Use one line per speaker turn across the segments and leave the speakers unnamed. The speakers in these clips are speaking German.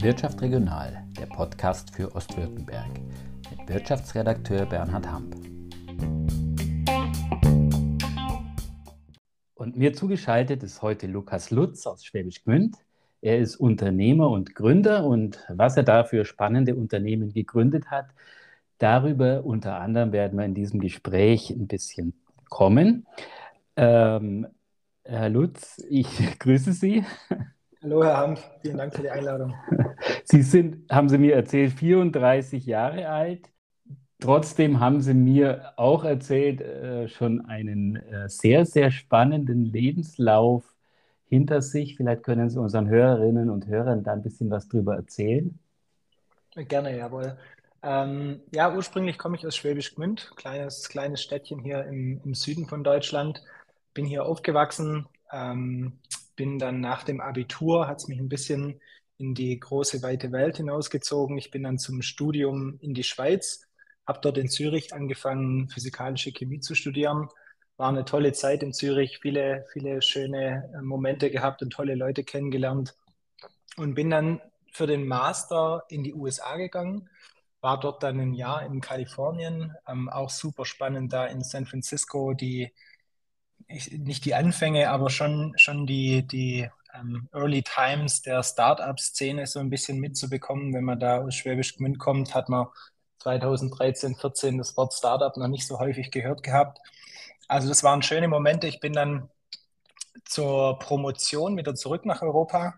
Wirtschaft Regional, der Podcast für Ostwürttemberg mit Wirtschaftsredakteur Bernhard Hamp. Und mir zugeschaltet ist heute Lukas Lutz aus Schwäbisch Gmünd. Er ist Unternehmer und Gründer und was er da für spannende Unternehmen gegründet hat, darüber unter anderem werden wir in diesem Gespräch ein bisschen kommen. Ähm, Herr Lutz, ich grüße Sie.
Hallo, Herr Hanf, vielen Dank für die Einladung.
Sie sind, haben Sie mir erzählt, 34 Jahre alt. Trotzdem haben Sie mir auch erzählt, äh, schon einen äh, sehr, sehr spannenden Lebenslauf hinter sich. Vielleicht können Sie unseren Hörerinnen und Hörern da ein bisschen was drüber erzählen.
Gerne, jawohl. Ähm, ja, ursprünglich komme ich aus Schwäbisch Gmünd, kleines, kleines Städtchen hier im, im Süden von Deutschland. Bin hier aufgewachsen, ähm, bin dann nach dem Abitur, hat es mich ein bisschen in die große, weite Welt hinausgezogen. Ich bin dann zum Studium in die Schweiz, habe dort in Zürich angefangen, physikalische Chemie zu studieren war eine tolle Zeit in Zürich, viele, viele schöne äh, Momente gehabt und tolle Leute kennengelernt. Und bin dann für den Master in die USA gegangen, war dort dann ein Jahr in Kalifornien, ähm, auch super spannend da in San Francisco, die, ich, nicht die Anfänge, aber schon, schon die, die ähm, Early Times der Startup-Szene so ein bisschen mitzubekommen. Wenn man da aus Schwäbisch Gmünd kommt, hat man 2013, 14 das Wort Startup noch nicht so häufig gehört gehabt. Also das waren schöne Momente. Ich bin dann zur Promotion wieder zurück nach Europa,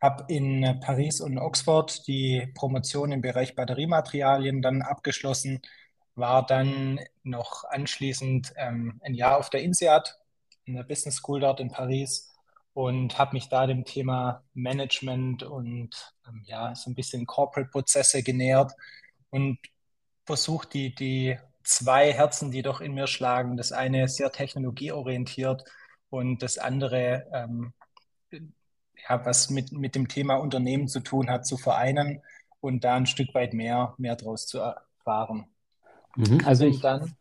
habe in Paris und Oxford die Promotion im Bereich Batteriematerialien dann abgeschlossen, war dann noch anschließend ähm, ein Jahr auf der INSEAD, in der Business School dort in Paris und habe mich da dem Thema Management und ähm, ja, so ein bisschen Corporate-Prozesse genähert und versucht, die, die zwei Herzen, die doch in mir schlagen. Das eine sehr technologieorientiert und das andere, ähm, ja, was mit, mit dem Thema Unternehmen zu tun hat, zu vereinen und da ein Stück weit mehr, mehr draus zu erfahren.
Mhm, also ich, dann,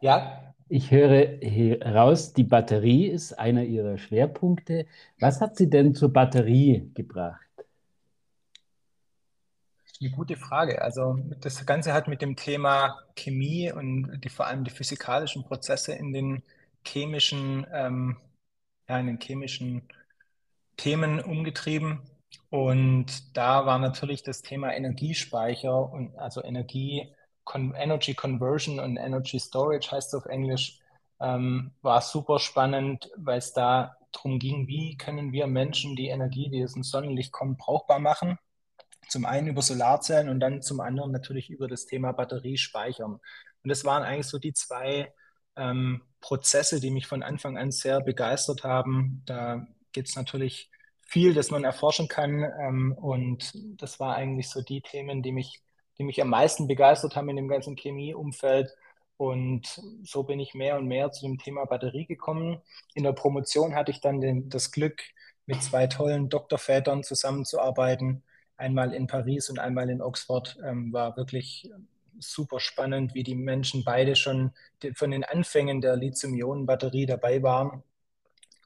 ja. Ich höre heraus, die Batterie ist einer Ihrer Schwerpunkte. Was hat Sie denn zur Batterie gebracht?
Eine gute Frage. Also das Ganze hat mit dem Thema Chemie und die, vor allem die physikalischen Prozesse in den chemischen, ähm, ja, in den chemischen Themen umgetrieben. Und da war natürlich das Thema Energiespeicher und also Energie, Con Energy Conversion und Energy Storage heißt es auf Englisch, ähm, war super spannend, weil es da darum ging, wie können wir Menschen die Energie, die aus dem Sonnenlicht kommt, brauchbar machen zum einen über Solarzellen und dann zum anderen natürlich über das Thema Batterie speichern. Und das waren eigentlich so die zwei ähm, Prozesse, die mich von Anfang an sehr begeistert haben. Da gibt es natürlich viel, das man erforschen kann. Ähm, und das war eigentlich so die Themen, die mich, die mich am meisten begeistert haben in dem ganzen Chemieumfeld. Und so bin ich mehr und mehr zu dem Thema Batterie gekommen. In der Promotion hatte ich dann den, das Glück, mit zwei tollen Doktorvätern zusammenzuarbeiten, einmal in Paris und einmal in Oxford, ähm, war wirklich super spannend, wie die Menschen beide schon von den Anfängen der Lithium-Ionen-Batterie dabei waren.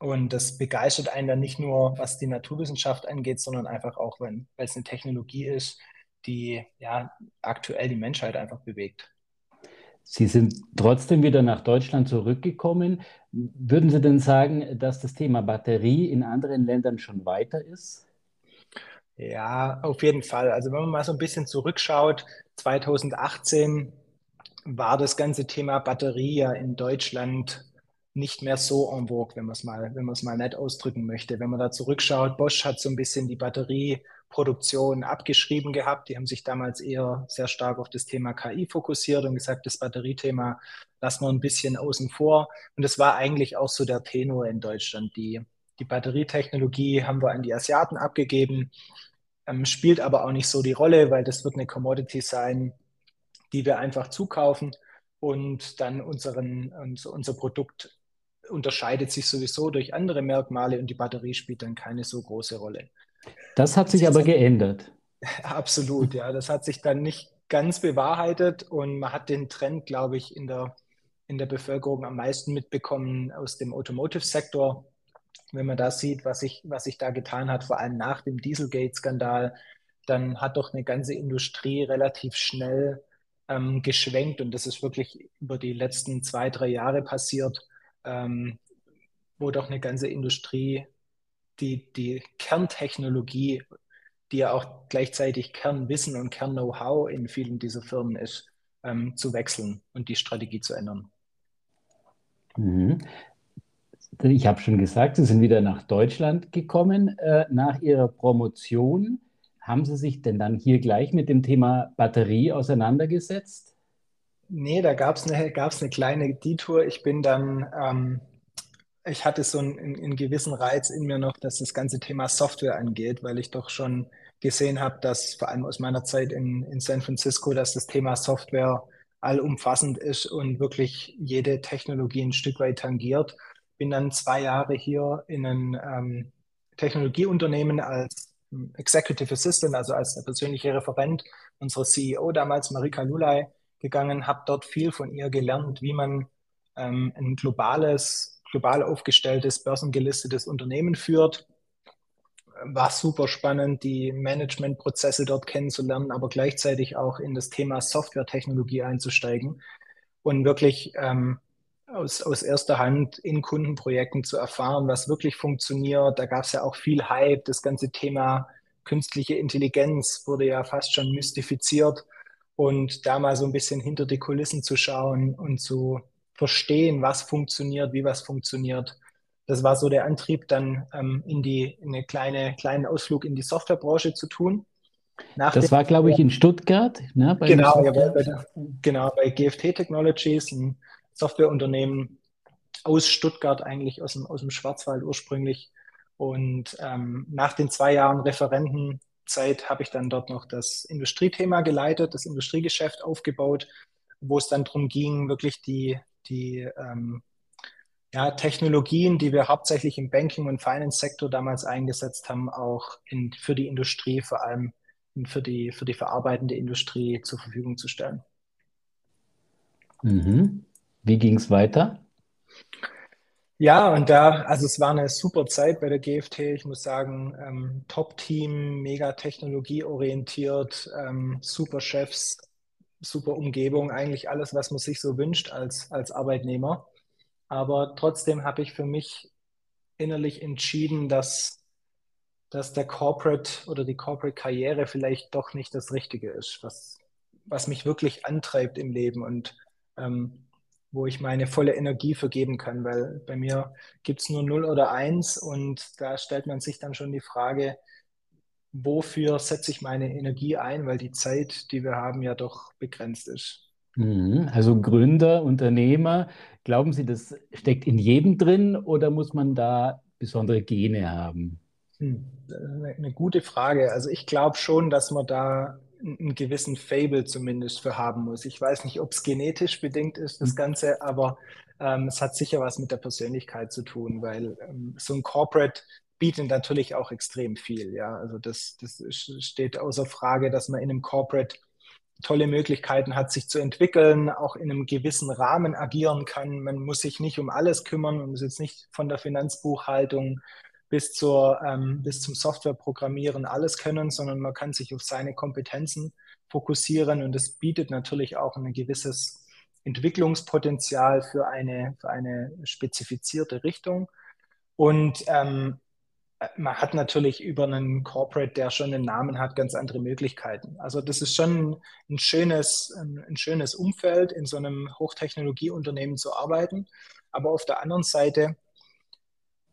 Und das begeistert einen dann nicht nur, was die Naturwissenschaft angeht, sondern einfach auch, weil es eine Technologie ist, die ja aktuell die Menschheit einfach bewegt.
Sie sind trotzdem wieder nach Deutschland zurückgekommen. Würden Sie denn sagen, dass das Thema Batterie in anderen Ländern schon weiter ist?
Ja, auf jeden Fall. Also wenn man mal so ein bisschen zurückschaut, 2018 war das ganze Thema Batterie ja in Deutschland nicht mehr so en vogue, wenn man es mal, wenn man es mal nett ausdrücken möchte. Wenn man da zurückschaut, Bosch hat so ein bisschen die Batterieproduktion abgeschrieben gehabt. Die haben sich damals eher sehr stark auf das Thema KI fokussiert und gesagt, das Batteriethema lassen wir ein bisschen außen vor. Und das war eigentlich auch so der Tenor in Deutschland. Die, die Batterietechnologie haben wir an die Asiaten abgegeben ähm, spielt aber auch nicht so die Rolle, weil das wird eine Commodity sein, die wir einfach zukaufen und dann unseren, unser Produkt unterscheidet sich sowieso durch andere Merkmale und die Batterie spielt dann keine so große Rolle.
Das hat sich aber geändert.
Absolut, ja. Das hat sich dann nicht ganz bewahrheitet und man hat den Trend, glaube ich, in der, in der Bevölkerung am meisten mitbekommen aus dem Automotive-Sektor, wenn man da sieht, was sich, was sich da getan hat, vor allem nach dem Dieselgate-Skandal, dann hat doch eine ganze Industrie relativ schnell ähm, geschwenkt und das ist wirklich über die letzten zwei, drei Jahre passiert, ähm, wo doch eine ganze Industrie die, die Kerntechnologie, die ja auch gleichzeitig Kernwissen und Kern-Know-how in vielen dieser Firmen ist, ähm, zu wechseln und die Strategie zu ändern.
Mhm. Ich habe schon gesagt, Sie sind wieder nach Deutschland gekommen äh, nach Ihrer Promotion. Haben Sie sich denn dann hier gleich mit dem Thema Batterie auseinandergesetzt?
Nee, da gab es eine, gab's eine kleine Detour. Ich bin dann, ähm, ich hatte so einen, einen, gewissen Reiz in mir noch, dass das ganze Thema Software angeht, weil ich doch schon gesehen habe, dass vor allem aus meiner Zeit in, in San Francisco, dass das Thema Software allumfassend ist und wirklich jede Technologie ein Stück weit tangiert. Bin dann zwei Jahre hier in einem ähm, Technologieunternehmen als Executive Assistant, also als der persönliche Referent unserer CEO damals, Marika Lulay, gegangen, habe dort viel von ihr gelernt, wie man ähm, ein globales, global aufgestelltes, börsengelistetes Unternehmen führt. War super spannend, die Managementprozesse dort kennenzulernen, aber gleichzeitig auch in das Thema Softwaretechnologie einzusteigen und wirklich ähm, aus, aus erster Hand in Kundenprojekten zu erfahren, was wirklich funktioniert. Da gab es ja auch viel Hype. Das ganze Thema künstliche Intelligenz wurde ja fast schon mystifiziert. Und da mal so ein bisschen hinter die Kulissen zu schauen und zu verstehen, was funktioniert, wie was funktioniert. Das war so der Antrieb, dann ähm, in die in eine kleine kleinen Ausflug in die Softwarebranche zu tun.
Nach das war, glaube ich, in Stuttgart.
Ne, genau, ja, bei, bei, genau, bei GFT Technologies, ein Softwareunternehmen aus Stuttgart, eigentlich aus dem, aus dem Schwarzwald ursprünglich. Und ähm, nach den zwei Jahren Referentenzeit habe ich dann dort noch das Industriethema geleitet, das Industriegeschäft aufgebaut, wo es dann darum ging, wirklich die, die ähm, ja, Technologien, die wir hauptsächlich im Banking- und Finance-Sektor damals eingesetzt haben, auch in, für die Industrie, vor allem für die, für die verarbeitende Industrie zur Verfügung zu stellen.
Mhm. Wie ging es weiter?
Ja, und da, also es war eine super Zeit bei der GFT. Ich muss sagen, ähm, Top-Team, mega technologieorientiert, ähm, super Chefs, super Umgebung, eigentlich alles, was man sich so wünscht als, als Arbeitnehmer. Aber trotzdem habe ich für mich innerlich entschieden, dass, dass der Corporate oder die Corporate-Karriere vielleicht doch nicht das Richtige ist, was, was mich wirklich antreibt im Leben. Und ähm, wo ich meine volle Energie vergeben kann, weil bei mir gibt es nur 0 oder 1 und da stellt man sich dann schon die Frage, wofür setze ich meine Energie ein, weil die Zeit, die wir haben, ja doch begrenzt ist.
Mhm. Also Gründer, Unternehmer, glauben Sie, das steckt in jedem drin oder muss man da besondere Gene haben?
Hm, eine gute Frage. Also ich glaube schon, dass man da einen gewissen Fable zumindest für haben muss. Ich weiß nicht, ob es genetisch bedingt ist, das mhm. Ganze, aber ähm, es hat sicher was mit der Persönlichkeit zu tun, weil ähm, so ein Corporate bietet natürlich auch extrem viel. Ja, also das, das steht außer Frage, dass man in einem Corporate tolle Möglichkeiten hat, sich zu entwickeln, auch in einem gewissen Rahmen agieren kann. Man muss sich nicht um alles kümmern und muss jetzt nicht von der Finanzbuchhaltung bis, zur, ähm, bis zum Softwareprogrammieren alles können, sondern man kann sich auf seine Kompetenzen fokussieren und es bietet natürlich auch ein gewisses Entwicklungspotenzial für eine, für eine spezifizierte Richtung. Und ähm, man hat natürlich über einen Corporate, der schon einen Namen hat, ganz andere Möglichkeiten. Also das ist schon ein schönes, ein schönes Umfeld, in so einem Hochtechnologieunternehmen zu arbeiten. Aber auf der anderen Seite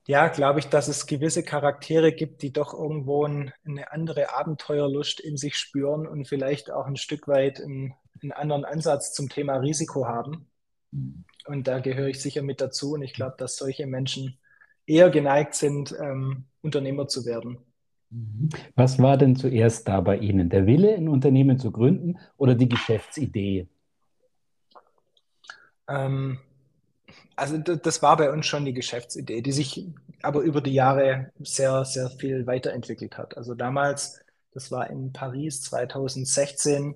ja, glaube ich, dass es gewisse Charaktere gibt, die doch irgendwo ein, eine andere Abenteuerlust in sich spüren und vielleicht auch ein Stück weit einen, einen anderen Ansatz zum Thema Risiko haben. Und da gehöre ich sicher mit dazu. Und ich glaube, dass solche Menschen eher geneigt sind, ähm, Unternehmer zu werden.
Mhm. Was war denn zuerst da bei Ihnen? Der Wille, ein Unternehmen zu gründen oder die Geschäftsidee?
Ähm, also das war bei uns schon die Geschäftsidee, die sich aber über die Jahre sehr, sehr viel weiterentwickelt hat. Also damals, das war in Paris 2016,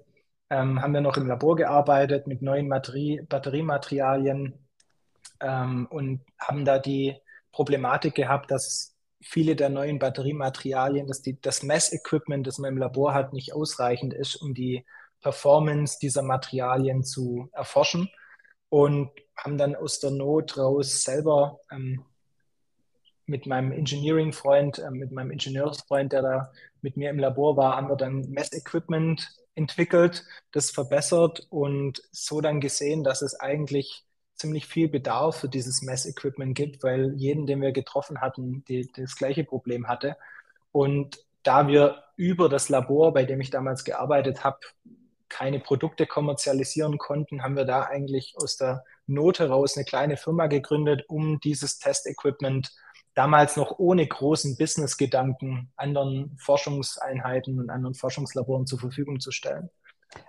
ähm, haben wir noch im Labor gearbeitet mit neuen Materie Batteriematerialien ähm, und haben da die Problematik gehabt, dass viele der neuen Batteriematerialien, dass die, das Messequipment, das man im Labor hat, nicht ausreichend ist, um die Performance dieser Materialien zu erforschen und haben dann aus der Not raus selber ähm, mit meinem Engineering-Freund, äh, mit meinem Ingenieursfreund, der da mit mir im Labor war, haben wir dann Messequipment entwickelt, das verbessert und so dann gesehen, dass es eigentlich ziemlich viel Bedarf für dieses Messequipment gibt, weil jeden, den wir getroffen hatten, die, das gleiche Problem hatte. Und da wir über das Labor, bei dem ich damals gearbeitet habe, keine Produkte kommerzialisieren konnten, haben wir da eigentlich aus der Not heraus eine kleine Firma gegründet, um dieses Testequipment damals noch ohne großen Business-Gedanken anderen Forschungseinheiten und anderen Forschungslaboren zur Verfügung zu stellen.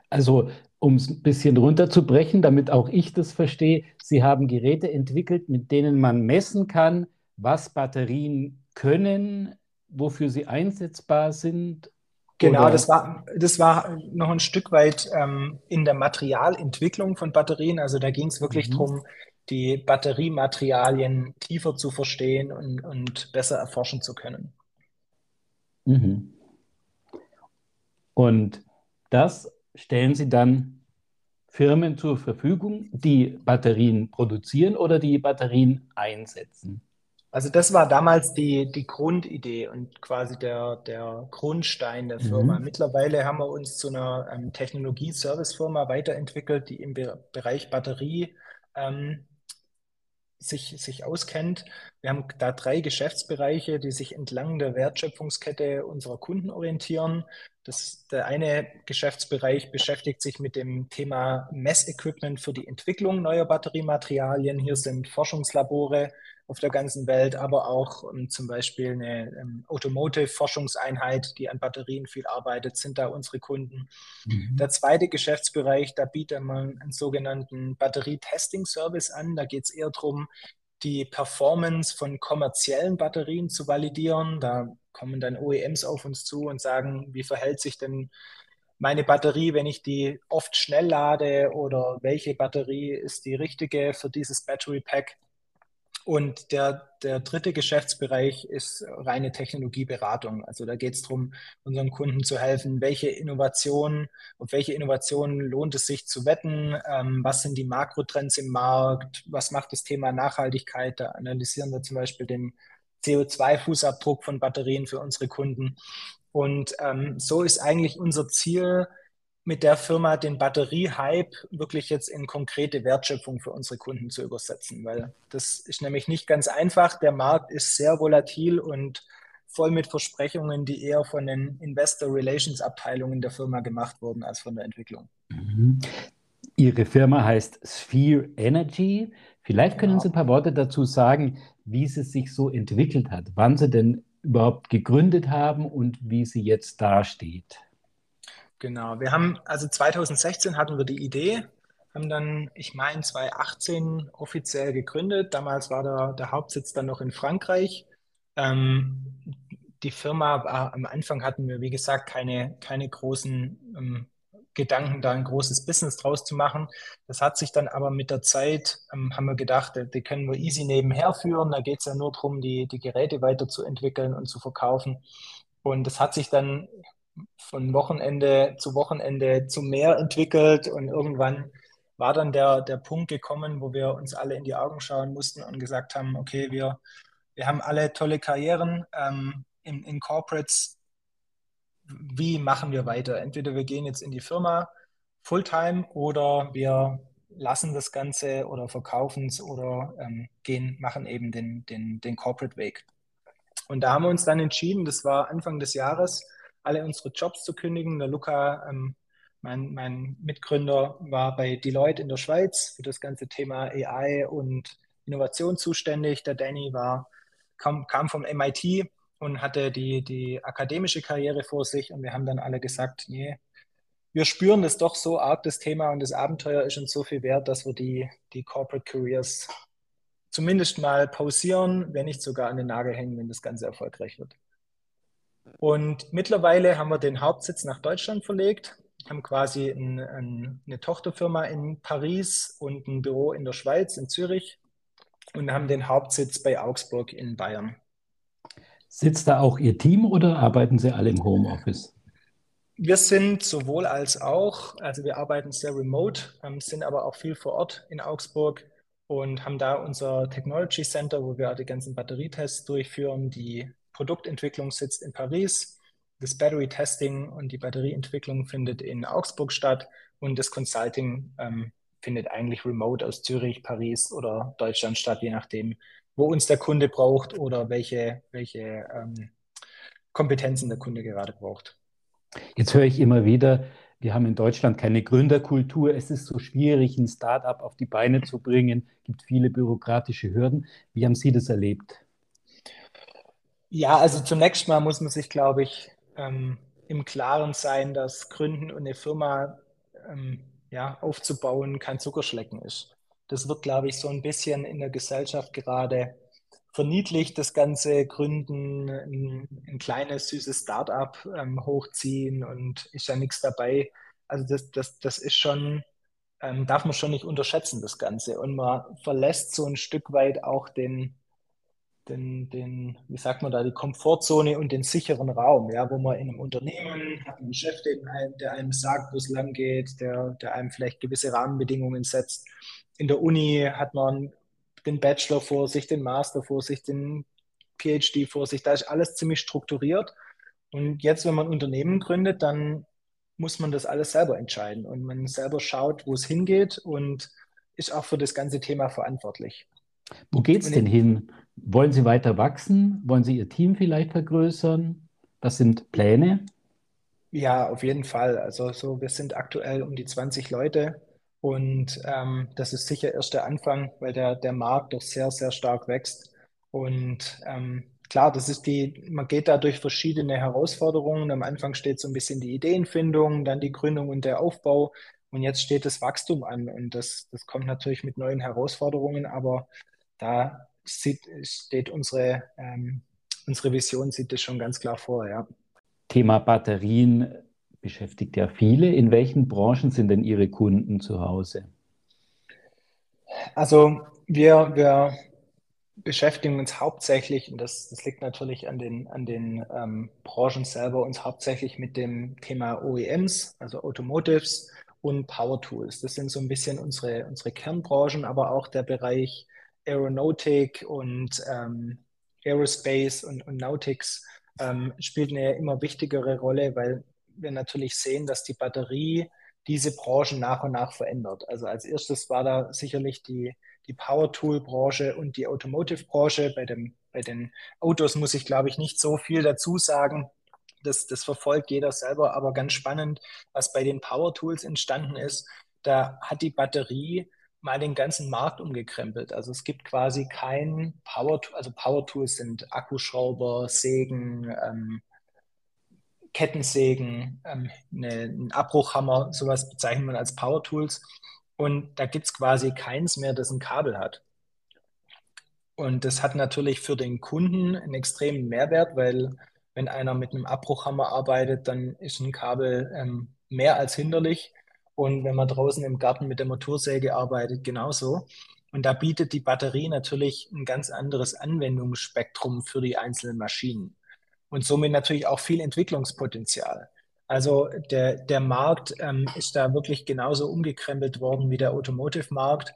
Also, um es ein bisschen runterzubrechen, damit auch ich das verstehe, Sie haben Geräte entwickelt, mit denen man messen kann, was Batterien können, wofür sie einsetzbar sind.
Genau, das war, das war noch ein Stück weit ähm, in der Materialentwicklung von Batterien. Also da ging es wirklich mhm. darum, die Batteriematerialien tiefer zu verstehen und, und besser erforschen zu können.
Mhm. Und das stellen Sie dann Firmen zur Verfügung, die Batterien produzieren oder die Batterien einsetzen?
Also das war damals die, die Grundidee und quasi der, der Grundstein der Firma. Mhm. Mittlerweile haben wir uns zu einer ähm, Technologie-Service-Firma weiterentwickelt, die im Be Bereich Batterie ähm, sich, sich auskennt. Wir haben da drei Geschäftsbereiche, die sich entlang der Wertschöpfungskette unserer Kunden orientieren. Das, der eine Geschäftsbereich beschäftigt sich mit dem Thema Messequipment für die Entwicklung neuer Batteriematerialien. Hier sind Forschungslabore auf der ganzen Welt, aber auch um, ähm, zum Beispiel eine um, ähm, Automotive-Forschungseinheit, die an Batterien viel arbeitet, sind da unsere Kunden. Mhm. Der zweite Geschäftsbereich, da bietet man einen sogenannten Batterie-Testing-Service an. Da geht es eher darum, die Performance von kommerziellen Batterien zu validieren. Da kommen dann OEMs auf uns zu und sagen, wie verhält sich denn meine Batterie, wenn ich die oft schnell lade oder welche Batterie ist die richtige für dieses Battery Pack? Und der, der dritte Geschäftsbereich ist reine Technologieberatung. Also da geht es darum, unseren Kunden zu helfen, welche Innovationen, auf welche Innovationen lohnt es sich zu wetten, ähm, was sind die Makrotrends im Markt, was macht das Thema Nachhaltigkeit. Da analysieren wir zum Beispiel den CO2-Fußabdruck von Batterien für unsere Kunden. Und ähm, so ist eigentlich unser Ziel, mit der Firma den Batteriehype wirklich jetzt in konkrete Wertschöpfung für unsere Kunden zu übersetzen, weil das ist nämlich nicht ganz einfach. Der Markt ist sehr volatil und voll mit Versprechungen, die eher von den Investor Relations Abteilungen der Firma gemacht wurden als von der Entwicklung.
Mhm. Ihre Firma heißt Sphere Energy. Vielleicht können genau. Sie ein paar Worte dazu sagen, wie sie sich so entwickelt hat, wann Sie denn überhaupt gegründet haben und wie sie jetzt dasteht.
Genau, wir haben, also 2016 hatten wir die Idee, haben dann, ich meine, 2018 offiziell gegründet. Damals war der, der Hauptsitz dann noch in Frankreich. Ähm, die Firma, war, am Anfang hatten wir, wie gesagt, keine, keine großen ähm, Gedanken, da ein großes Business draus zu machen. Das hat sich dann aber mit der Zeit, ähm, haben wir gedacht, die können wir easy nebenher führen. Da geht es ja nur darum, die, die Geräte weiterzuentwickeln und zu verkaufen. Und das hat sich dann von Wochenende zu Wochenende zu mehr entwickelt und irgendwann war dann der, der Punkt gekommen, wo wir uns alle in die Augen schauen mussten und gesagt haben, okay, wir, wir haben alle tolle Karrieren ähm, in, in Corporates. Wie machen wir weiter? Entweder wir gehen jetzt in die Firma Fulltime oder wir lassen das Ganze oder verkaufen es oder ähm, gehen, machen eben den, den, den Corporate Weg. Und da haben wir uns dann entschieden, das war Anfang des Jahres, alle unsere Jobs zu kündigen. Der Luca, ähm, mein, mein Mitgründer, war bei Deloitte in der Schweiz für das ganze Thema AI und Innovation zuständig. Der Danny war, kam, kam vom MIT und hatte die, die akademische Karriere vor sich. Und wir haben dann alle gesagt, nee, wir spüren das doch so arg, das Thema und das Abenteuer ist uns so viel wert, dass wir die, die Corporate Careers zumindest mal pausieren, wenn nicht sogar an den Nagel hängen, wenn das Ganze erfolgreich wird. Und mittlerweile haben wir den Hauptsitz nach Deutschland verlegt, haben quasi ein, ein, eine Tochterfirma in Paris und ein Büro in der Schweiz, in Zürich. und haben den Hauptsitz bei Augsburg in Bayern.
Sitzt da auch Ihr Team oder arbeiten Sie alle im Homeoffice?
Wir sind sowohl als auch, also wir arbeiten sehr remote, ähm, sind aber auch viel vor Ort in Augsburg und haben da unser Technology Center, wo wir die ganzen Batterietests durchführen. Die Produktentwicklung sitzt in Paris, das Battery Testing und die Batterieentwicklung findet in Augsburg statt und das Consulting ähm, findet eigentlich remote aus Zürich, Paris oder Deutschland statt, je nachdem, wo uns der Kunde braucht oder welche, welche ähm, Kompetenzen der Kunde gerade braucht.
Jetzt höre ich immer wieder, wir haben in Deutschland keine Gründerkultur. Es ist so schwierig, ein Startup auf die Beine zu bringen. Es gibt viele bürokratische Hürden. Wie haben Sie das erlebt?
Ja, also zunächst mal muss man sich, glaube ich, ähm, im Klaren sein, dass Gründen und eine Firma ähm, ja, aufzubauen kein Zuckerschlecken ist. Das wird, glaube ich, so ein bisschen in der Gesellschaft gerade verniedlicht, das ganze Gründen, ein, ein kleines, süßes Start-up ähm, hochziehen und ist ja nichts dabei. Also das, das, das ist schon, ähm, darf man schon nicht unterschätzen, das Ganze. Und man verlässt so ein Stück weit auch den, den, den, wie sagt man da, die Komfortzone und den sicheren Raum, ja, wo man in einem Unternehmen hat einen Chef, der einem sagt, wo es lang geht, der, der einem vielleicht gewisse Rahmenbedingungen setzt. In der Uni hat man den Bachelor vor sich, den Master vor sich, den PhD vor sich. Da ist alles ziemlich strukturiert. Und jetzt, wenn man ein Unternehmen gründet, dann muss man das alles selber entscheiden und man selber schaut, wo es hingeht und ist auch für das ganze Thema verantwortlich.
Wo geht es denn hin? Wollen Sie weiter wachsen? Wollen Sie Ihr Team vielleicht vergrößern? Was sind Pläne?
Ja, auf jeden Fall. Also so, wir sind aktuell um die 20 Leute und ähm, das ist sicher erst der Anfang, weil der, der Markt doch sehr, sehr stark wächst. Und ähm, klar, das ist die, man geht da durch verschiedene Herausforderungen. Am Anfang steht so ein bisschen die Ideenfindung, dann die Gründung und der Aufbau. Und jetzt steht das Wachstum an. Und das, das kommt natürlich mit neuen Herausforderungen, aber da sieht, steht unsere, ähm, unsere Vision, sieht das schon ganz klar vor, ja.
Thema Batterien beschäftigt ja viele. In welchen Branchen sind denn Ihre Kunden zu Hause?
Also wir, wir beschäftigen uns hauptsächlich, und das, das liegt natürlich an den, an den ähm, Branchen selber, uns hauptsächlich mit dem Thema OEMs, also Automotives und Power Tools. Das sind so ein bisschen unsere, unsere Kernbranchen, aber auch der Bereich Aeronautik und ähm, Aerospace und, und Nautics ähm, spielt eine immer wichtigere Rolle, weil wir natürlich sehen, dass die Batterie diese Branchen nach und nach verändert. Also als erstes war da sicherlich die, die Power-Tool-Branche und die Automotive-Branche. Bei, bei den Autos muss ich, glaube ich, nicht so viel dazu sagen. Das, das verfolgt jeder selber, aber ganz spannend, was bei den Power-Tools entstanden ist, da hat die Batterie mal den ganzen Markt umgekrempelt. Also es gibt quasi kein Power, also Power Tools sind Akkuschrauber, Sägen, ähm, Kettensägen, ähm, eine, ein Abbruchhammer, sowas bezeichnet man als Power Tools. Und da gibt es quasi keins mehr, das ein Kabel hat. Und das hat natürlich für den Kunden einen extremen Mehrwert, weil wenn einer mit einem Abbruchhammer arbeitet, dann ist ein Kabel ähm, mehr als hinderlich. Und wenn man draußen im Garten mit der Motorsäge arbeitet, genauso. Und da bietet die Batterie natürlich ein ganz anderes Anwendungsspektrum für die einzelnen Maschinen und somit natürlich auch viel Entwicklungspotenzial. Also der, der Markt ähm, ist da wirklich genauso umgekrempelt worden wie der Automotive-Markt.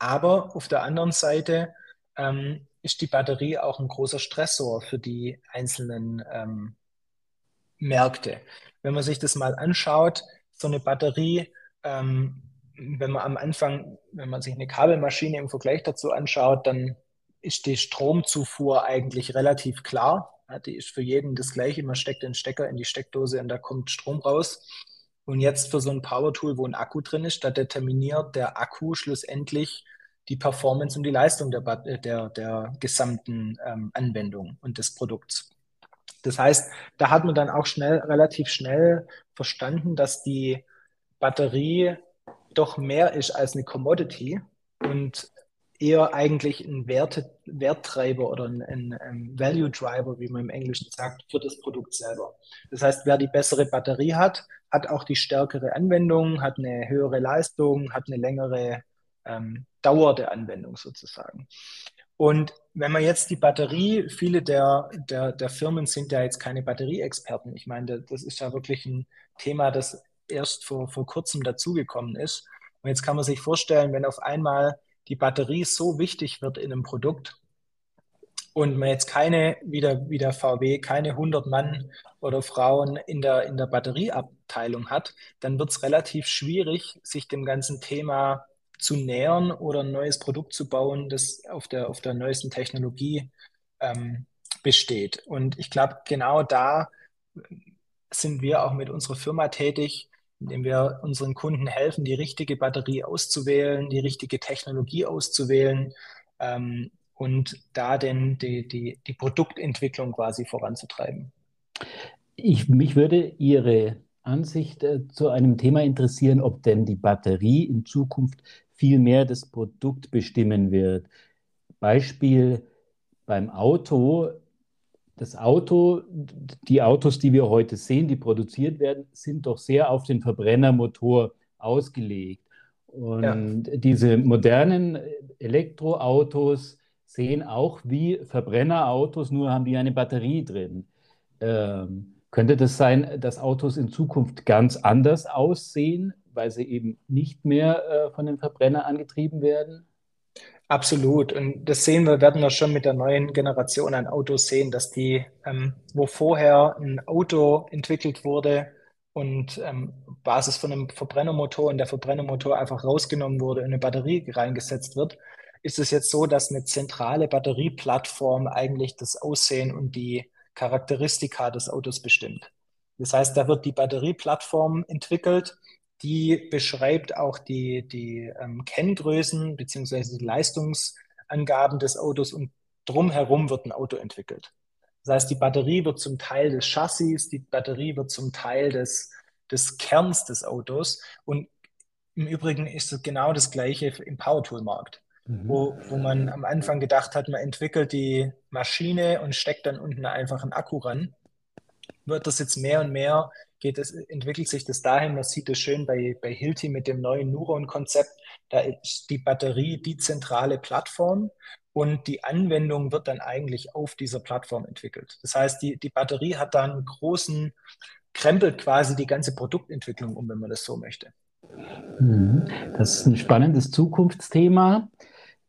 Aber auf der anderen Seite ähm, ist die Batterie auch ein großer Stressor für die einzelnen ähm, Märkte. Wenn man sich das mal anschaut, so eine Batterie, ähm, wenn man am Anfang, wenn man sich eine Kabelmaschine im Vergleich dazu anschaut, dann ist die Stromzufuhr eigentlich relativ klar. Die ist für jeden das gleiche. Man steckt den Stecker in die Steckdose und da kommt Strom raus. Und jetzt für so ein Power-Tool, wo ein Akku drin ist, da determiniert der Akku schlussendlich die Performance und die Leistung der, der, der gesamten ähm, Anwendung und des Produkts. Das heißt, da hat man dann auch schnell, relativ schnell verstanden, dass die Batterie doch mehr ist als eine Commodity und eher eigentlich ein Werte, Werttreiber oder ein, ein, ein, Value Driver, wie man im Englischen sagt, für das Produkt selber. Das heißt, wer die bessere Batterie hat, hat auch die stärkere Anwendung, hat eine höhere Leistung, hat eine längere ähm, Dauer der Anwendung sozusagen. Und wenn man jetzt die Batterie, viele der, der, der Firmen sind ja jetzt keine Batterieexperten. Ich meine, das ist ja wirklich ein Thema, das erst vor, vor kurzem dazugekommen ist. Und jetzt kann man sich vorstellen, wenn auf einmal die Batterie so wichtig wird in einem Produkt und man jetzt keine, wieder, wieder VW, keine 100 Mann oder Frauen in der, in der Batterieabteilung hat, dann wird es relativ schwierig, sich dem ganzen Thema zu nähern oder ein neues Produkt zu bauen, das auf der, auf der neuesten Technologie ähm, besteht. Und ich glaube, genau da sind wir auch mit unserer Firma tätig, indem wir unseren Kunden helfen, die richtige Batterie auszuwählen, die richtige Technologie auszuwählen ähm, und da denn die, die, die Produktentwicklung quasi voranzutreiben.
Ich, mich würde Ihre Ansicht äh, zu einem Thema interessieren, ob denn die Batterie in Zukunft viel mehr das Produkt bestimmen wird. Beispiel beim Auto. Das Auto, die Autos, die wir heute sehen, die produziert werden, sind doch sehr auf den Verbrennermotor ausgelegt. Und ja. diese modernen Elektroautos sehen auch wie Verbrennerautos, nur haben die eine Batterie drin. Ähm, könnte das sein, dass Autos in Zukunft ganz anders aussehen, weil sie eben nicht mehr äh, von dem Verbrenner angetrieben werden?
Absolut. Und das sehen wir, werden wir schon mit der neuen Generation an Autos sehen, dass die, ähm, wo vorher ein Auto entwickelt wurde und ähm, Basis von einem Verbrennermotor und der Verbrennermotor einfach rausgenommen wurde und eine Batterie reingesetzt wird, ist es jetzt so, dass eine zentrale Batterieplattform eigentlich das Aussehen und die Charakteristika des Autos bestimmt. Das heißt, da wird die Batterieplattform entwickelt die beschreibt auch die, die ähm, Kenngrößen bzw. die Leistungsangaben des Autos und drumherum wird ein Auto entwickelt. Das heißt, die Batterie wird zum Teil des Chassis, die Batterie wird zum Teil des, des Kerns des Autos und im Übrigen ist es genau das Gleiche im Powertool-Markt, mhm. wo, wo man am Anfang gedacht hat, man entwickelt die Maschine und steckt dann unten einfach einen Akku ran. Wird das jetzt mehr und mehr geht es, entwickelt sich das dahin, man sieht es schön bei, bei Hilti mit dem neuen Neuron-Konzept, da ist die Batterie die zentrale Plattform und die Anwendung wird dann eigentlich auf dieser Plattform entwickelt. Das heißt, die, die Batterie hat dann einen großen, krempelt quasi die ganze Produktentwicklung um, wenn man das so möchte.
Mhm. Das ist ein spannendes Zukunftsthema.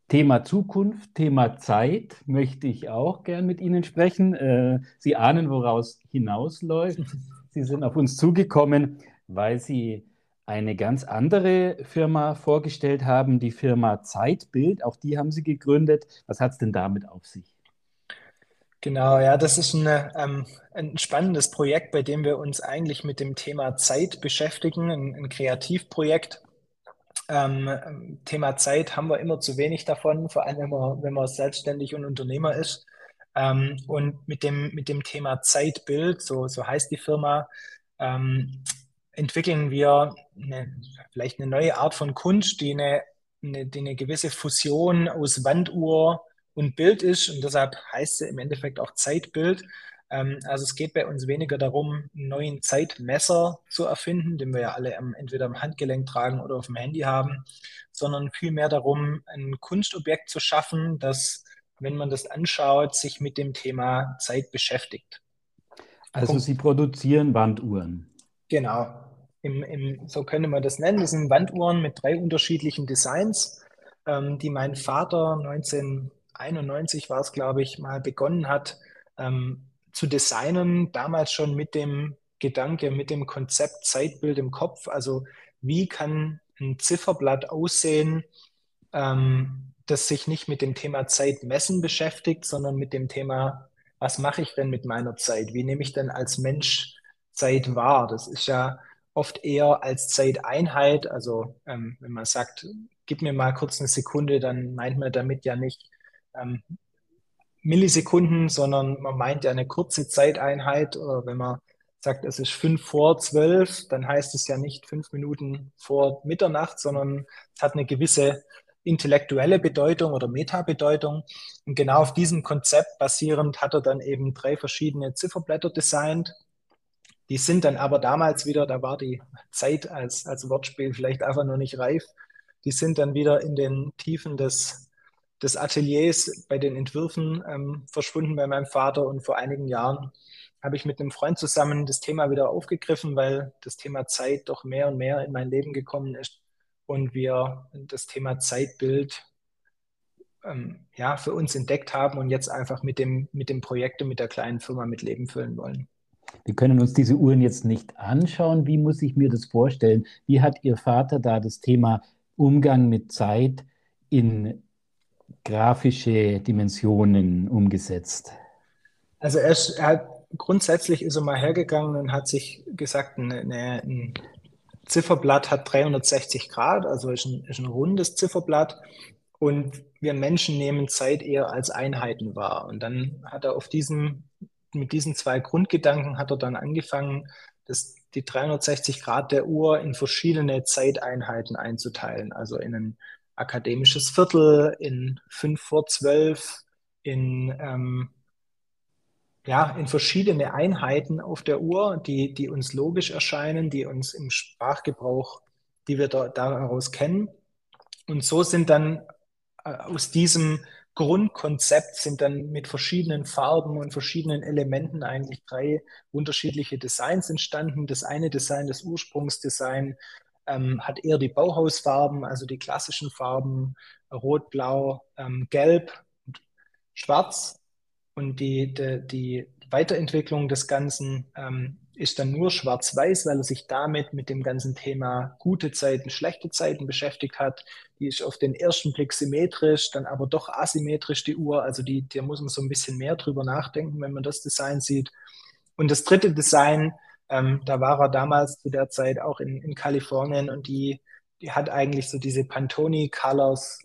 Thema Zukunft, Thema Zeit möchte ich auch gern mit Ihnen sprechen. Äh, Sie ahnen, woraus hinausläuft. Sie sind auf uns zugekommen, weil Sie eine ganz andere Firma vorgestellt haben, die Firma Zeitbild. Auch die haben Sie gegründet. Was hat es denn damit auf sich?
Genau, ja, das ist eine, ähm, ein spannendes Projekt, bei dem wir uns eigentlich mit dem Thema Zeit beschäftigen, ein, ein Kreativprojekt. Ähm, Thema Zeit haben wir immer zu wenig davon, vor allem wenn wenn man selbstständig und Unternehmer ist. Ähm, und mit dem, mit dem Thema Zeitbild, so, so heißt die Firma, ähm, entwickeln wir eine, vielleicht eine neue Art von Kunst, die eine, eine, die eine gewisse Fusion aus Wanduhr und Bild ist. Und deshalb heißt sie im Endeffekt auch Zeitbild. Ähm, also es geht bei uns weniger darum, einen neuen Zeitmesser zu erfinden, den wir ja alle am, entweder am Handgelenk tragen oder auf dem Handy haben, sondern vielmehr darum, ein Kunstobjekt zu schaffen, das wenn man das anschaut, sich mit dem Thema Zeit beschäftigt.
Also Punkt. Sie produzieren Wanduhren.
Genau. Im, im, so könnte man das nennen. Das sind Wanduhren mit drei unterschiedlichen Designs, ähm, die mein Vater 1991 war es, glaube ich, mal begonnen hat ähm, zu designen. Damals schon mit dem Gedanke, mit dem Konzept Zeitbild im Kopf. Also wie kann ein Zifferblatt aussehen, ähm, das sich nicht mit dem Thema Zeit messen beschäftigt, sondern mit dem Thema, was mache ich denn mit meiner Zeit? Wie nehme ich denn als Mensch Zeit wahr? Das ist ja oft eher als Zeiteinheit. Also ähm, wenn man sagt, gib mir mal kurz eine Sekunde, dann meint man damit ja nicht ähm, Millisekunden, sondern man meint ja eine kurze Zeiteinheit. Oder wenn man sagt, es ist fünf vor zwölf, dann heißt es ja nicht fünf Minuten vor Mitternacht, sondern es hat eine gewisse intellektuelle Bedeutung oder Metabedeutung. Und genau auf diesem Konzept basierend hat er dann eben drei verschiedene Zifferblätter designt. Die sind dann aber damals wieder, da war die Zeit als, als Wortspiel vielleicht einfach noch nicht reif. Die sind dann wieder in den Tiefen des, des Ateliers bei den Entwürfen ähm, verschwunden bei meinem Vater. Und vor einigen Jahren habe ich mit einem Freund zusammen das Thema wieder aufgegriffen, weil das Thema Zeit doch mehr und mehr in mein Leben gekommen ist und wir das Thema Zeitbild ähm, ja, für uns entdeckt haben und jetzt einfach mit dem, mit dem Projekt und mit der kleinen Firma mit Leben füllen wollen.
Wir können uns diese Uhren jetzt nicht anschauen. Wie muss ich mir das vorstellen? Wie hat Ihr Vater da das Thema Umgang mit Zeit in grafische Dimensionen umgesetzt?
Also er, ist, er hat grundsätzlich ist er mal hergegangen und hat sich gesagt, eine, eine, ein Zifferblatt hat 360 Grad, also ist ein, ist ein rundes Zifferblatt. Und wir Menschen nehmen Zeit eher als Einheiten wahr. Und dann hat er auf diesem, mit diesen zwei Grundgedanken hat er dann angefangen, das, die 360 Grad der Uhr in verschiedene Zeiteinheiten einzuteilen. Also in ein akademisches Viertel, in fünf vor zwölf, in ähm, ja, in verschiedene Einheiten auf der Uhr, die, die uns logisch erscheinen, die uns im Sprachgebrauch, die wir da, daraus kennen. Und so sind dann äh, aus diesem Grundkonzept sind dann mit verschiedenen Farben und verschiedenen Elementen eigentlich drei unterschiedliche Designs entstanden. Das eine Design, das Ursprungsdesign, ähm, hat eher die Bauhausfarben, also die klassischen Farben, Rot, Blau, ähm, Gelb und Schwarz. Und die, die, die Weiterentwicklung des Ganzen ähm, ist dann nur schwarz-weiß, weil er sich damit mit dem ganzen Thema gute Zeiten, schlechte Zeiten beschäftigt hat. Die ist auf den ersten Blick symmetrisch, dann aber doch asymmetrisch die Uhr. Also die, da muss man so ein bisschen mehr drüber nachdenken, wenn man das Design sieht. Und das dritte Design, ähm, da war er damals zu der Zeit auch in, in Kalifornien und die, die hat eigentlich so diese Pantone-Colors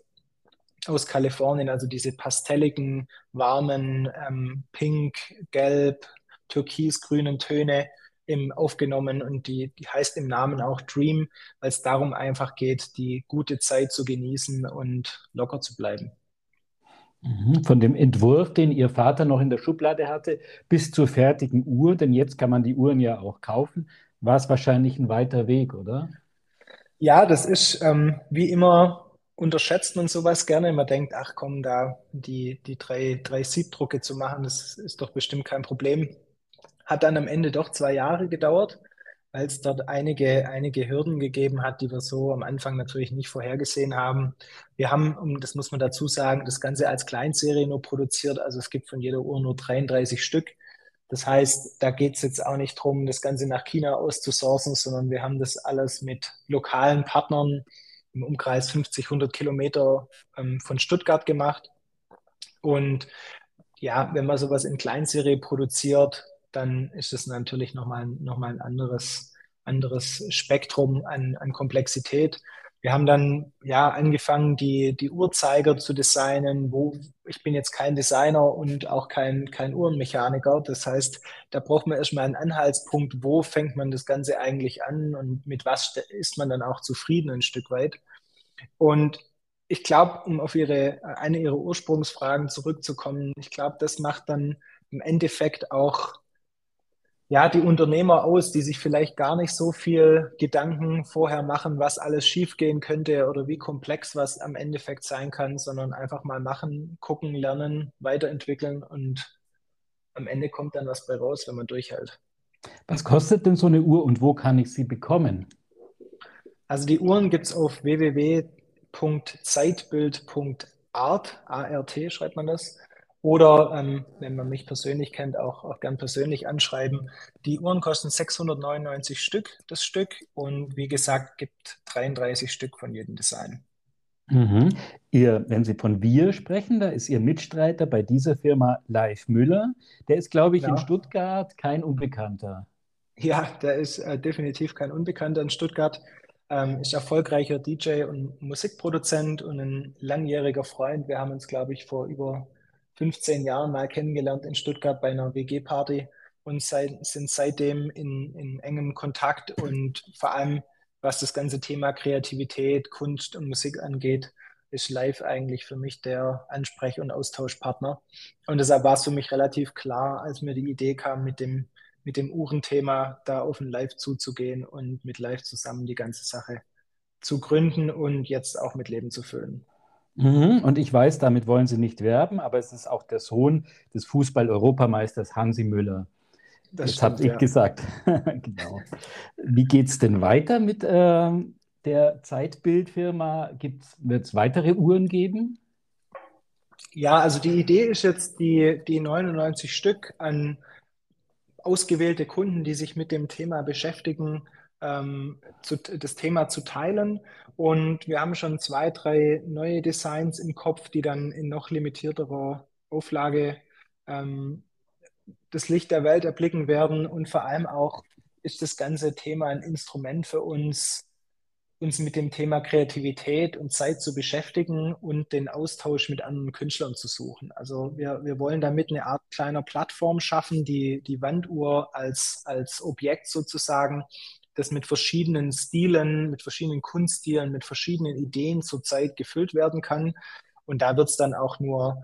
aus Kalifornien, also diese pastelligen, warmen, ähm, pink, gelb, türkisgrünen Töne im, aufgenommen und die, die heißt im Namen auch Dream, weil es darum einfach geht, die gute Zeit zu genießen und locker zu bleiben.
Mhm. Von dem Entwurf, den Ihr Vater noch in der Schublade hatte, bis zur fertigen Uhr, denn jetzt kann man die Uhren ja auch kaufen, war es wahrscheinlich ein weiter Weg, oder?
Ja, das ist ähm, wie immer unterschätzt man sowas gerne. Man denkt, ach komm, da die, die drei, drei Siebdrucke zu machen, das ist doch bestimmt kein Problem. Hat dann am Ende doch zwei Jahre gedauert, weil es dort einige, einige Hürden gegeben hat, die wir so am Anfang natürlich nicht vorhergesehen haben. Wir haben, um, das muss man dazu sagen, das Ganze als Kleinserie nur produziert. Also es gibt von jeder Uhr nur 33 Stück. Das heißt, da geht es jetzt auch nicht darum, das Ganze nach China auszusourcen, sondern wir haben das alles mit lokalen Partnern im Umkreis 50, 100 Kilometer ähm, von Stuttgart gemacht. Und ja, wenn man sowas in Kleinserie produziert, dann ist es natürlich nochmal noch mal ein anderes, anderes Spektrum an, an Komplexität. Wir haben dann ja angefangen, die, die Uhrzeiger zu designen, wo ich bin jetzt kein Designer und auch kein, kein Uhrenmechaniker. Das heißt, da braucht man erstmal einen Anhaltspunkt, wo fängt man das Ganze eigentlich an und mit was ist man dann auch zufrieden ein Stück weit. Und ich glaube, um auf ihre, eine ihrer Ursprungsfragen zurückzukommen, ich glaube, das macht dann im Endeffekt auch ja, die Unternehmer aus, die sich vielleicht gar nicht so viel Gedanken vorher machen, was alles schiefgehen könnte oder wie komplex was am Endeffekt sein kann, sondern einfach mal machen, gucken, lernen, weiterentwickeln und am Ende kommt dann was bei raus, wenn man durchhält.
Was kostet denn so eine Uhr und wo kann ich sie bekommen?
Also die Uhren gibt es auf www.zeitbild.art, A-R-T schreibt man das. Oder ähm, wenn man mich persönlich kennt, auch, auch gern persönlich anschreiben. Die Uhren kosten 699 Stück, das Stück. Und wie gesagt, gibt 33 Stück von jedem Design.
Mhm. Ihr, wenn Sie von wir sprechen, da ist Ihr Mitstreiter bei dieser Firma Live Müller. Der ist, glaube ich, ja. in Stuttgart kein Unbekannter.
Ja, der ist äh, definitiv kein Unbekannter in Stuttgart. Ähm, ist erfolgreicher DJ und Musikproduzent und ein langjähriger Freund. Wir haben uns, glaube ich, vor über 15 Jahren mal kennengelernt in Stuttgart bei einer WG-Party und seit, sind seitdem in, in engem Kontakt und vor allem, was das ganze Thema Kreativität, Kunst und Musik angeht, ist live eigentlich für mich der Ansprech- und Austauschpartner. Und deshalb war es für mich relativ klar, als mir die Idee kam, mit dem, mit dem Uhrenthema da auf ein Live zuzugehen und mit Live zusammen die ganze Sache zu gründen und jetzt auch mit Leben zu füllen.
Mhm. Und ich weiß, damit wollen Sie nicht werben, aber es ist auch der Sohn des Fußball-Europameisters Hansi Müller. Das Jetzt habe ich ja. gesagt. genau. Wie geht es denn weiter mit äh, der Zeitbildfirma? Wird es weitere Uhren geben?
Ja, also die Idee ist jetzt, die, die 99 Stück an ausgewählte Kunden, die sich mit dem Thema beschäftigen, ähm, zu, das Thema zu teilen. Und wir haben schon zwei, drei neue Designs im Kopf, die dann in noch limitierterer Auflage ähm, das Licht der Welt erblicken werden. Und vor allem auch ist das ganze Thema ein Instrument für uns, uns mit dem Thema Kreativität und Zeit zu beschäftigen und den Austausch mit anderen Künstlern zu suchen. Also wir, wir wollen damit eine Art kleiner Plattform schaffen, die die Wanduhr als, als Objekt sozusagen, das mit verschiedenen Stilen, mit verschiedenen Kunststilen, mit verschiedenen Ideen zur Zeit gefüllt werden kann. Und da wird es dann auch nur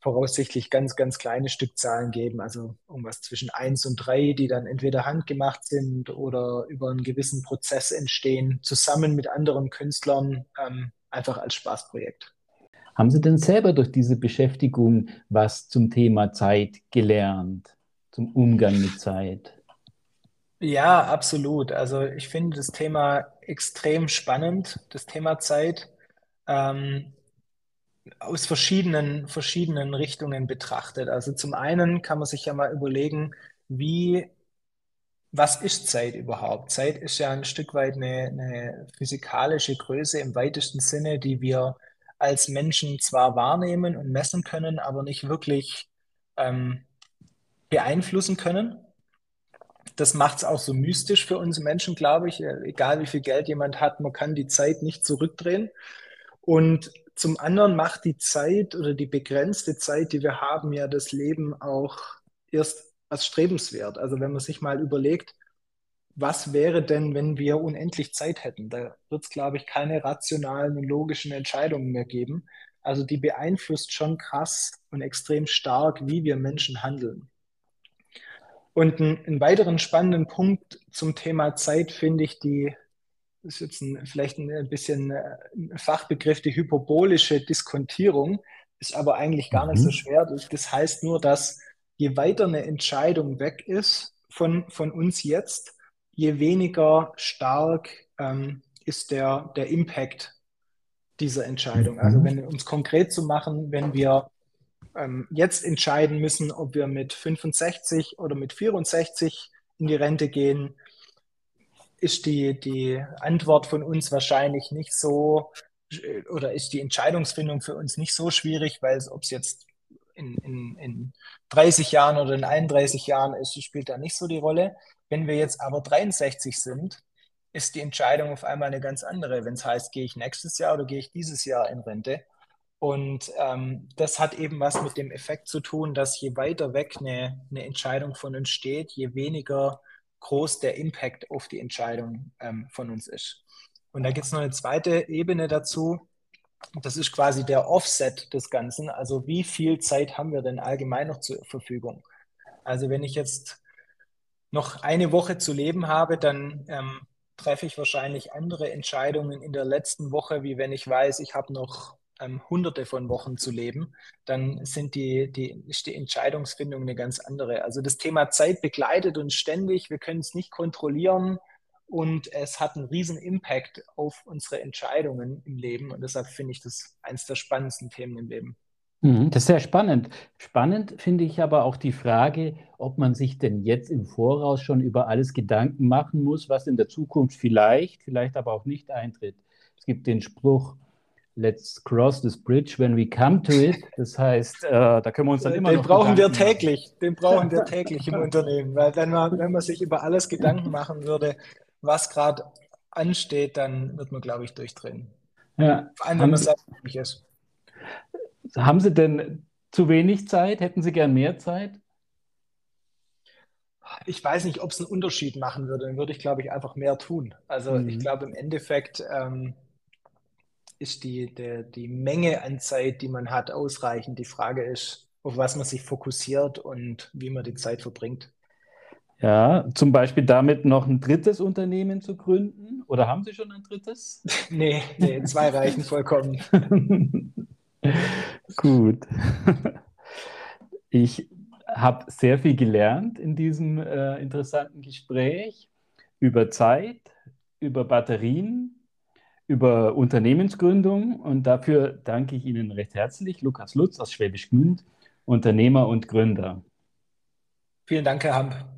voraussichtlich ganz, ganz kleine Stückzahlen geben, also irgendwas zwischen 1 und 3, die dann entweder handgemacht sind oder über einen gewissen Prozess entstehen, zusammen mit anderen Künstlern, ähm, einfach als Spaßprojekt.
Haben Sie denn selber durch diese Beschäftigung was zum Thema Zeit gelernt, zum Umgang mit Zeit?
Ja, absolut. Also ich finde das Thema extrem spannend, das Thema Zeit. Ähm, aus verschiedenen, verschiedenen Richtungen betrachtet. Also zum einen kann man sich ja mal überlegen, wie, was ist Zeit überhaupt? Zeit ist ja ein Stück weit eine, eine physikalische Größe im weitesten Sinne, die wir als Menschen zwar wahrnehmen und messen können, aber nicht wirklich ähm, beeinflussen können. Das macht es auch so mystisch für uns Menschen, glaube ich. Egal wie viel Geld jemand hat, man kann die Zeit nicht zurückdrehen. Und zum anderen macht die Zeit oder die begrenzte Zeit, die wir haben, ja das Leben auch erst als strebenswert. Also wenn man sich mal überlegt, was wäre denn, wenn wir unendlich Zeit hätten? Da wird es, glaube ich, keine rationalen und logischen Entscheidungen mehr geben. Also die beeinflusst schon krass und extrem stark, wie wir Menschen handeln. Und einen, einen weiteren spannenden Punkt zum Thema Zeit finde ich die das ist jetzt ein, vielleicht ein bisschen äh, ein Fachbegriff, die hyperbolische Diskontierung, ist aber eigentlich gar nicht so mhm. schwer. Das heißt nur, dass je weiter eine Entscheidung weg ist von, von uns jetzt, je weniger stark ähm, ist der, der Impact dieser Entscheidung. Also mhm. wenn, um es konkret zu machen, wenn wir ähm, jetzt entscheiden müssen, ob wir mit 65 oder mit 64 in die Rente gehen, ist die, die Antwort von uns wahrscheinlich nicht so oder ist die Entscheidungsfindung für uns nicht so schwierig, weil ob es jetzt in, in, in 30 Jahren oder in 31 Jahren ist, spielt da nicht so die Rolle. Wenn wir jetzt aber 63 sind, ist die Entscheidung auf einmal eine ganz andere, wenn es heißt, gehe ich nächstes Jahr oder gehe ich dieses Jahr in Rente. Und ähm, das hat eben was mit dem Effekt zu tun, dass je weiter weg eine, eine Entscheidung von uns steht, je weniger groß der Impact auf die Entscheidung ähm, von uns ist. Und da gibt es noch eine zweite Ebene dazu. Das ist quasi der Offset des Ganzen. Also wie viel Zeit haben wir denn allgemein noch zur Verfügung? Also wenn ich jetzt noch eine Woche zu leben habe, dann ähm, treffe ich wahrscheinlich andere Entscheidungen in der letzten Woche, wie wenn ich weiß, ich habe noch ähm, hunderte von Wochen zu leben, dann sind die, die, ist die Entscheidungsfindung eine ganz andere. Also das Thema Zeit begleitet uns ständig, wir können es nicht kontrollieren und es hat einen riesen Impact auf unsere Entscheidungen im Leben und deshalb finde ich das eines der spannendsten Themen im Leben.
Mhm, das ist sehr spannend. Spannend finde ich aber auch die Frage, ob man sich denn jetzt im Voraus schon über alles Gedanken machen muss, was in der Zukunft vielleicht, vielleicht aber auch nicht eintritt. Es gibt den Spruch, Let's cross this bridge when we come to it. Das heißt, äh, da können wir uns dann immer
den
noch.
Den brauchen wir täglich. Den brauchen wir täglich im Unternehmen. Weil wenn man, wenn man sich über alles Gedanken machen würde, was gerade ansteht, dann wird man, glaube ich, durchdrehen.
Ja. Vor allem, wenn man selbstständig ist. Haben Sie denn zu wenig Zeit? Hätten Sie gern mehr Zeit?
Ich weiß nicht, ob es einen Unterschied machen würde. Dann würde ich, glaube ich, einfach mehr tun. Also mhm. ich glaube im Endeffekt. Ähm, ist die, der, die Menge an Zeit, die man hat, ausreichend. Die Frage ist, auf was man sich fokussiert und wie man die Zeit verbringt.
Ja, zum Beispiel damit noch ein drittes Unternehmen zu gründen? Oder haben Sie schon ein drittes?
nee, nee, zwei reichen vollkommen.
Gut. Ich habe sehr viel gelernt in diesem äh, interessanten Gespräch über Zeit, über Batterien, über Unternehmensgründung und dafür danke ich Ihnen recht herzlich. Lukas Lutz aus Schwäbisch Gmünd, Unternehmer und Gründer.
Vielen Dank, Herr Hamp.